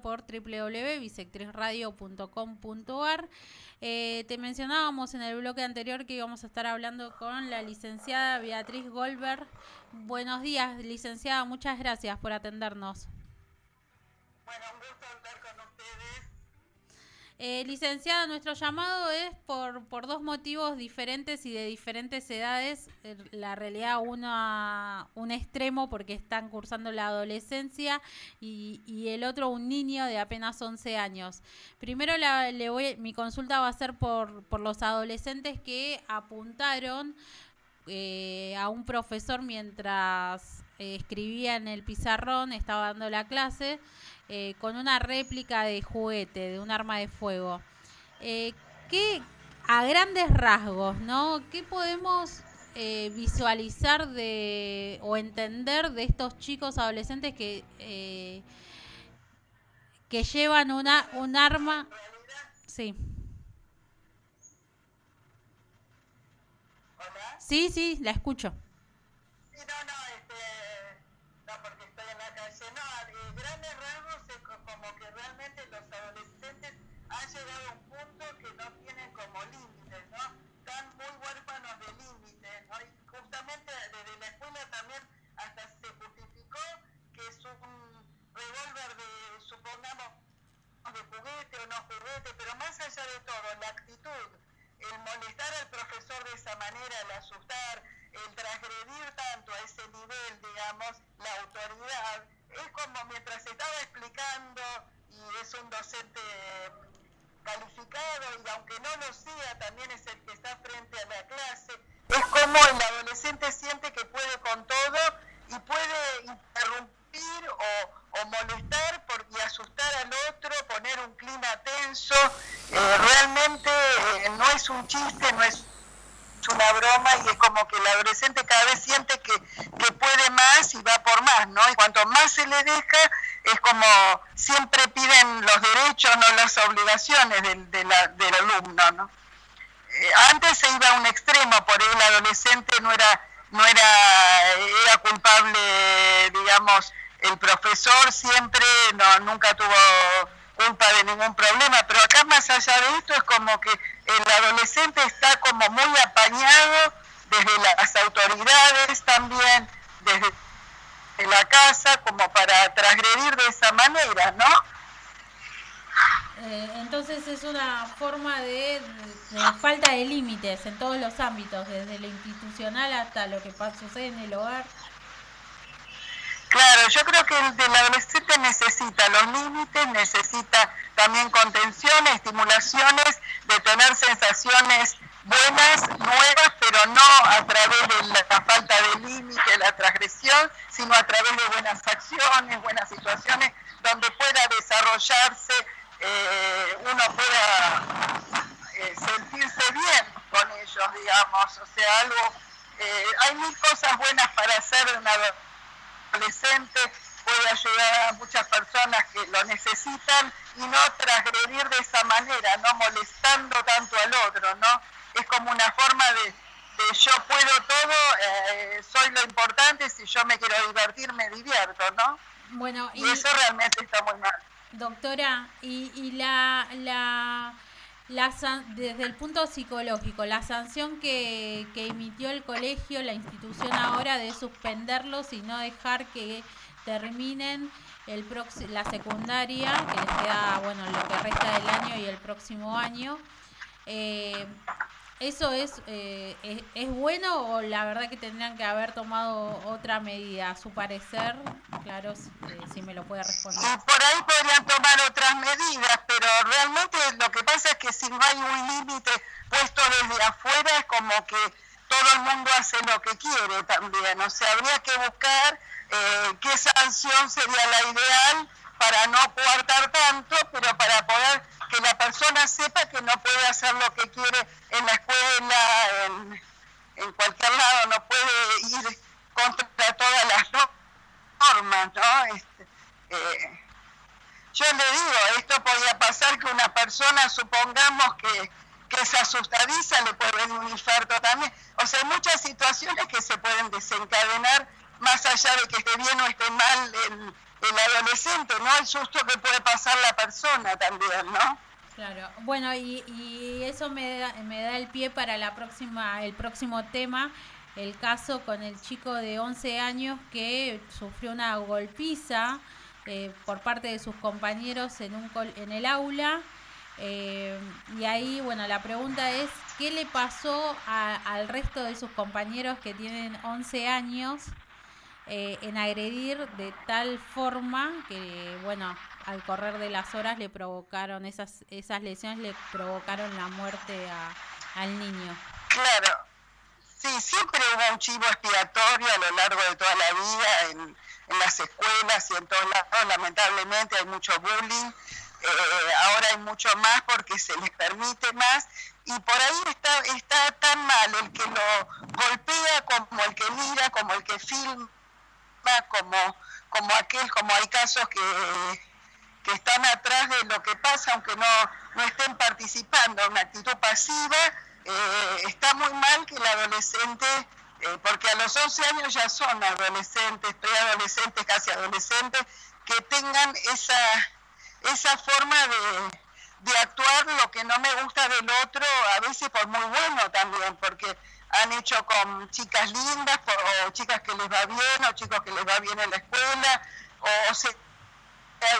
por www.bisectrisradio.com.ar. Eh, te mencionábamos en el bloque anterior que íbamos a estar hablando con la licenciada Beatriz Goldberg. Buenos días, licenciada, muchas gracias por atendernos. Bueno, un gusto estar con ustedes. Eh, licenciada, nuestro llamado es por, por dos motivos diferentes y de diferentes edades. La realidad, uno un extremo porque están cursando la adolescencia y, y el otro un niño de apenas 11 años. Primero la, le voy, mi consulta va a ser por, por los adolescentes que apuntaron eh, a un profesor mientras eh, escribía en el pizarrón, estaba dando la clase eh, con una réplica de juguete, de un arma de fuego. Eh, ¿Qué, a grandes rasgos, ¿no? ¿Qué podemos eh, visualizar de o entender de estos chicos adolescentes que eh, que llevan una un arma? Sí. Sí, sí, la escucho. Sí, no, no, este, no, porque estoy en la No, de grandes rasgos es co- como que realmente los adolescentes han llegado a un punto que no tienen como límites, ¿no? Están muy huérfanos de límites, ¿no? Y justamente desde la escuela también hasta se justificó que es un revólver de, supongamos, de juguete o no juguete, pero más allá de todo, la actitud, el molestar al profesor de esa manera, el asustar, el transgredir tanto a ese nivel, digamos, la autoridad, es como mientras estaba explicando y es un docente calificado y aunque no lo sea, también es el que está frente a la clase, es como el adolescente siente que puede con todo y puede interrumpir o, molestar por, y asustar al otro, poner un clima tenso. Eh, realmente eh, no es un chiste, no es una broma y es como que el adolescente cada vez siente que, que puede más y va por más, ¿no? Y cuanto más se le deja, es como siempre piden los derechos, no las obligaciones del, de la- del alumno, ¿no? Eh, antes se iba a un extremo, por ahí el adolescente no era, no era, era culpable, digamos, el profesor siempre no, nunca tuvo culpa de ningún problema, pero acá más allá de esto es como que el adolescente está como muy apañado desde las autoridades también, desde la casa, como para transgredir de esa manera, ¿no? Eh, entonces es una forma de, de falta de límites en todos los ámbitos, desde lo institucional hasta lo que sucede en el hogar. Claro, yo creo que el del adolescente necesita los límites, necesita también contención, estimulaciones, de tener sensaciones buenas, nuevas, pero no a través de la, falta de límite, la transgresión, sino a través de buenas acciones, buenas situaciones, donde pueda desarrollarse, eh, uno pueda eh, sentirse bien con ellos, digamos, o sea, algo, eh, hay mil cosas buenas para hacer en una adolescente, puede ayudar a muchas personas que lo necesitan y no transgredir de esa manera, no molestando tanto al otro, ¿no? Es como una forma de, de yo puedo todo, eh, soy lo importante, si yo me quiero divertir, me divierto, ¿no? Bueno, Y y eso realmente está muy mal. doctora, y, y la, la, la san- desde el punto psicológico, la sanción que, emitió el colegio, la institución ahora de suspenderlos y no dejar que terminen el la secundaria, que les queda, bueno, lo que resta del año y el próximo año. Eh, ¿Eso es, eh, es, bueno o la verdad que tendrían que haber tomado otra medida? A su parecer, claro, si, eh, me lo puede responder. Por ahí podrían tomar otras medidas, pero realmente lo que pasa es que si no hay un límite puesto desde afuera es como que todo el mundo hace lo que quiere también. O sea, habría que buscar eh, qué sanción sería la ideal para no coartar tanto, pero para poder que la persona sepa que no puede hacer lo que quiere en la escuela, en, cualquier lado, no puede ir contra todas las no- normas, ¿no? Este, eh, yo le digo, esto podría pasar que una persona, supongamos que, que se asustadiza, le puede venir un infarto también. O sea, hay muchas situaciones que se pueden desencadenar, más allá de que esté bien o esté mal el, el adolescente, ¿no? El susto que puede pasar la persona también, ¿no? Claro, bueno, y, y eso me da, me da el pie para la próxima, el próximo tema, el caso con el chico de 11 años que sufrió una golpiza eh, por parte de sus compañeros en, un en el aula. Eh, y ahí, bueno, la pregunta es, ¿qué le pasó al resto de sus compañeros que tienen 11 años eh, en agredir de tal forma que, bueno, al correr de las horas le provocaron, esas, esas lesiones le provocaron la muerte al niño? Claro, sí, siempre hubo un chivo expiatorio a lo largo de toda la vida en en las escuelas y en todos lados, lamentablemente hay mucho bullying, eh, ahora hay mucho más porque se les permite más. Y por ahí está, está tan mal el que lo golpea como el que mira, como el que filma, como, como aquel, como hay casos que, que están atrás de lo que pasa, aunque no, no estén participando, una actitud pasiva, eh, está muy mal que el adolescente eh, porque a los 11 años ya son adolescentes, preadolescentes, casi adolescentes, que tengan esa, esa forma de, actuar lo que no me gusta del otro, a veces por muy bueno también, porque han hecho con chicas lindas, o chicas que les va bien, o chicos que les va bien en la escuela, o, se,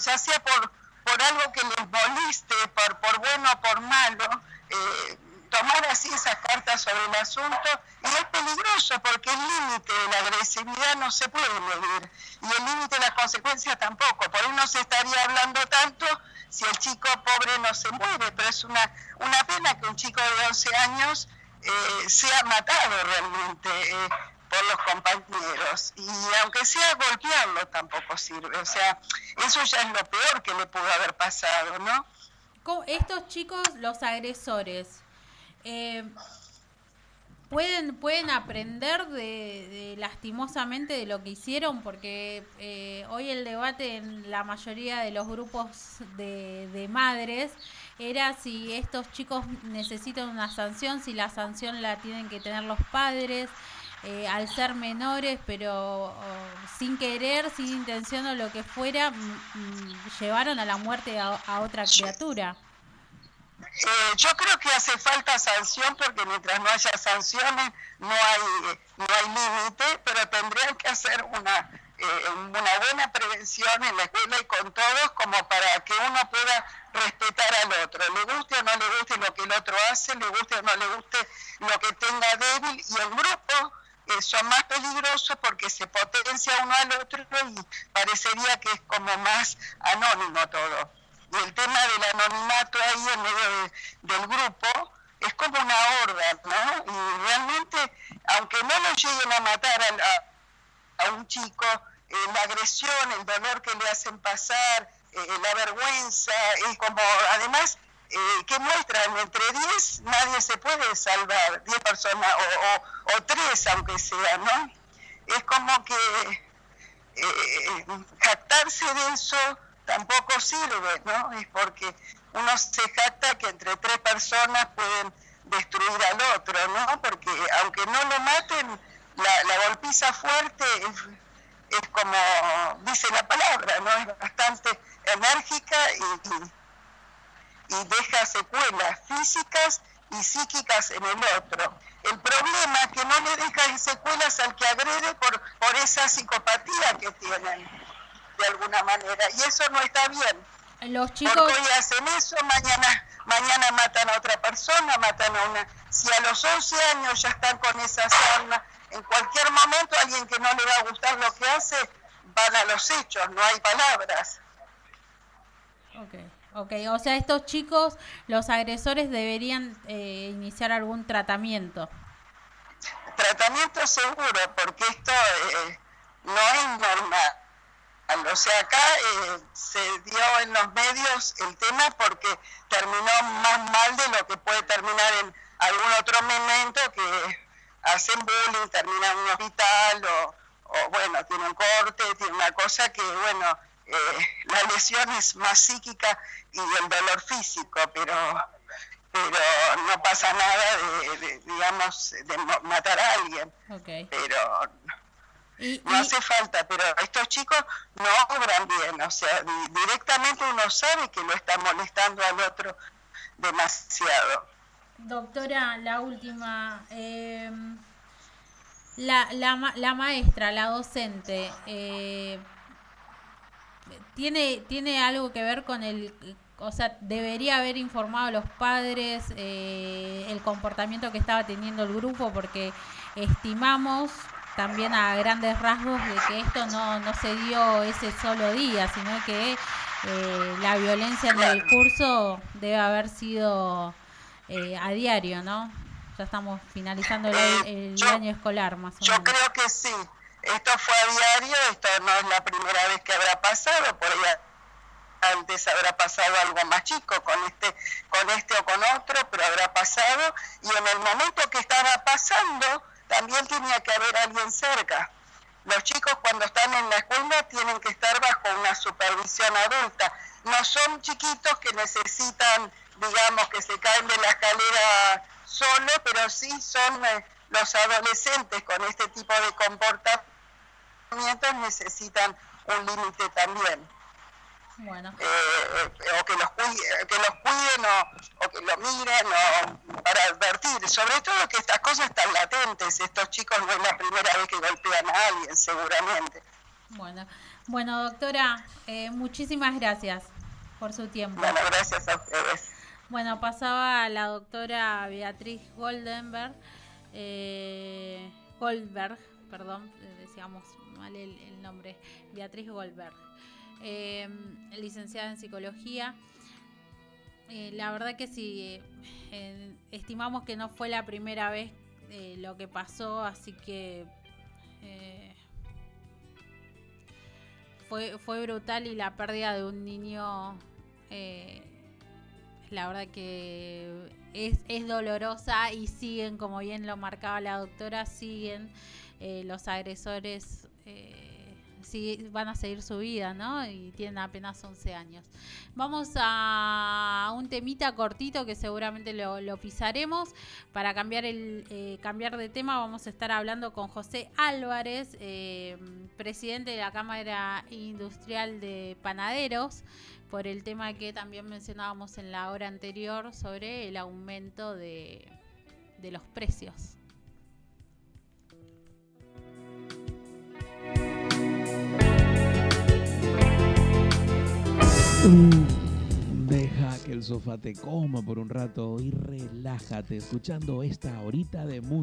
ya sea por, por algo que les moleste, por, por bueno o por malo. Eh, tomar así esas cartas sobre el asunto y es peligroso porque el límite de la agresividad no se puede medir y el límite de las consecuencias tampoco. Por uno se estaría hablando tanto si el chico pobre no se muere, pero es una, una pena que un chico de 11 años eh, sea matado realmente eh, por los compañeros. Y aunque sea golpearlo tampoco sirve, o sea, eso ya es lo peor que le pudo haber pasado, ¿no? Estos chicos, los agresores, eh, pueden, pueden aprender de, lastimosamente de lo que hicieron, porque eh, hoy el debate en la mayoría de los grupos de, madres era si estos chicos necesitan una sanción, si la sanción la tienen que tener los padres. Eh, al ser menores, pero sin querer, sin intención o lo que fuera, llevaron a la muerte a otra criatura. Eh, yo creo que hace falta sanción porque mientras no haya sanciones no hay, no hay límite, pero tendrían que hacer una, eh, una buena prevención en la escuela y con todos como para que uno pueda respetar al otro, le guste o no le guste lo que el otro hace, le guste o no le guste lo que tenga débil y el grupo eh, son más peligrosos porque se potencia uno al otro y parecería que es como más anónimo todo y el tema del anonimato ahí en medio del grupo es como una horda, ¿no? Y realmente, aunque no lo lleguen a matar a, un chico, eh, la agresión, el dolor que le hacen pasar, eh, la vergüenza, es como, además, eh, que muestran entre 10, nadie se puede salvar, 10 personas o, o, 3 aunque sea, ¿no? Es como que jactarse de eso tampoco sirve, ¿no? Es porque uno se jacta que entre tres personas pueden destruir al otro, ¿no? Porque aunque no lo maten, la, golpiza fuerte es, como dice la palabra, ¿no? Es bastante enérgica y, y, deja secuelas físicas y psíquicas en el otro. El problema es que no le deja secuelas al que agrede por, por esa psicopatía que tienen de alguna manera y eso no está bien. Los chicos... Porque hoy hacen eso, mañana, mañana matan a otra persona, matan a una... Si a los 11 años ya están con esas armas, en cualquier momento alguien que no le va a gustar lo que hace, van a los hechos, no hay palabras. Ok, ok, o sea, estos chicos, los agresores deberían eh, iniciar algún tratamiento. Tratamiento seguro, porque esto eh, no es normal o sea, acá eh, se dio en los medios el tema porque terminó más mal de lo que puede terminar en algún otro momento que hacen bullying, terminan en un hospital o, bueno, tienen corte, tiene una cosa que, bueno, eh, la lesión es más psíquica y el dolor físico, pero pero no pasa nada de, digamos, de matar a alguien. Pero no hace falta, pero estos chicos no obran bien, o sea, directamente uno sabe que lo está molestando al otro demasiado. Doctora, la última. Em, la, la, la, maestra, la docente, eh, ¿tiene, ¿tiene algo que ver con el... O sea, debería haber informado a los padres eh, el comportamiento que estaba teniendo el grupo porque estimamos también a grandes rasgos de que esto no, no se dio ese solo día, sino que eh, la violencia en el curso debe haber sido eh, a diario, ¿no? Ya estamos finalizando el, eh, año escolar, más o menos. Yo creo que sí. Esto fue a diario, esto no es la primera vez que habrá pasado, por ahí antes habrá pasado algo más chico con este, con este o con otro, pero habrá pasado, y en el momento que estaba pasando, también tenía que haber alguien cerca. Los chicos cuando están en la escuela tienen que estar bajo una supervisión adulta. No son chiquitos que necesitan digamos, que se caen de la escalera solo, pero sí son eh, los adolescentes con este tipo de comportamientos necesitan un límite también. Bueno. Eh, eh, o que los, que los cuiden o, que lo miren o para advertir, sobre todo que estas cosas están latentes, estos chicos no es la primera vez que golpean a alguien, seguramente. Bueno, bueno doctora, muchísimas gracias por su tiempo. Bueno, gracias a ustedes. Bueno, pasaba la doctora Beatriz Goldenberg, eh, Goldberg, perdón, decíamos mal el, nombre, Beatriz Goldberg, eh, licenciada en psicología. Eh, la verdad que sí, estimamos que no fue la primera vez lo que pasó, así que fue, fue brutal y la pérdida de un niño la verdad que es, es dolorosa y siguen, como bien lo marcaba la doctora, siguen eh, los agresores. Eh, van a seguir su vida, ¿no? Y tienen apenas 11 años. Vamos a un temita cortito que seguramente lo, pisaremos. Para cambiar, el, eh, cambiar de tema vamos a estar hablando con José Álvarez, presidente de la Cámara Industrial de Panaderos por el tema que también mencionábamos en la hora anterior sobre el aumento de, de los precios. Deja que el sofá te coma por un rato y relájate escuchando esta horita de música.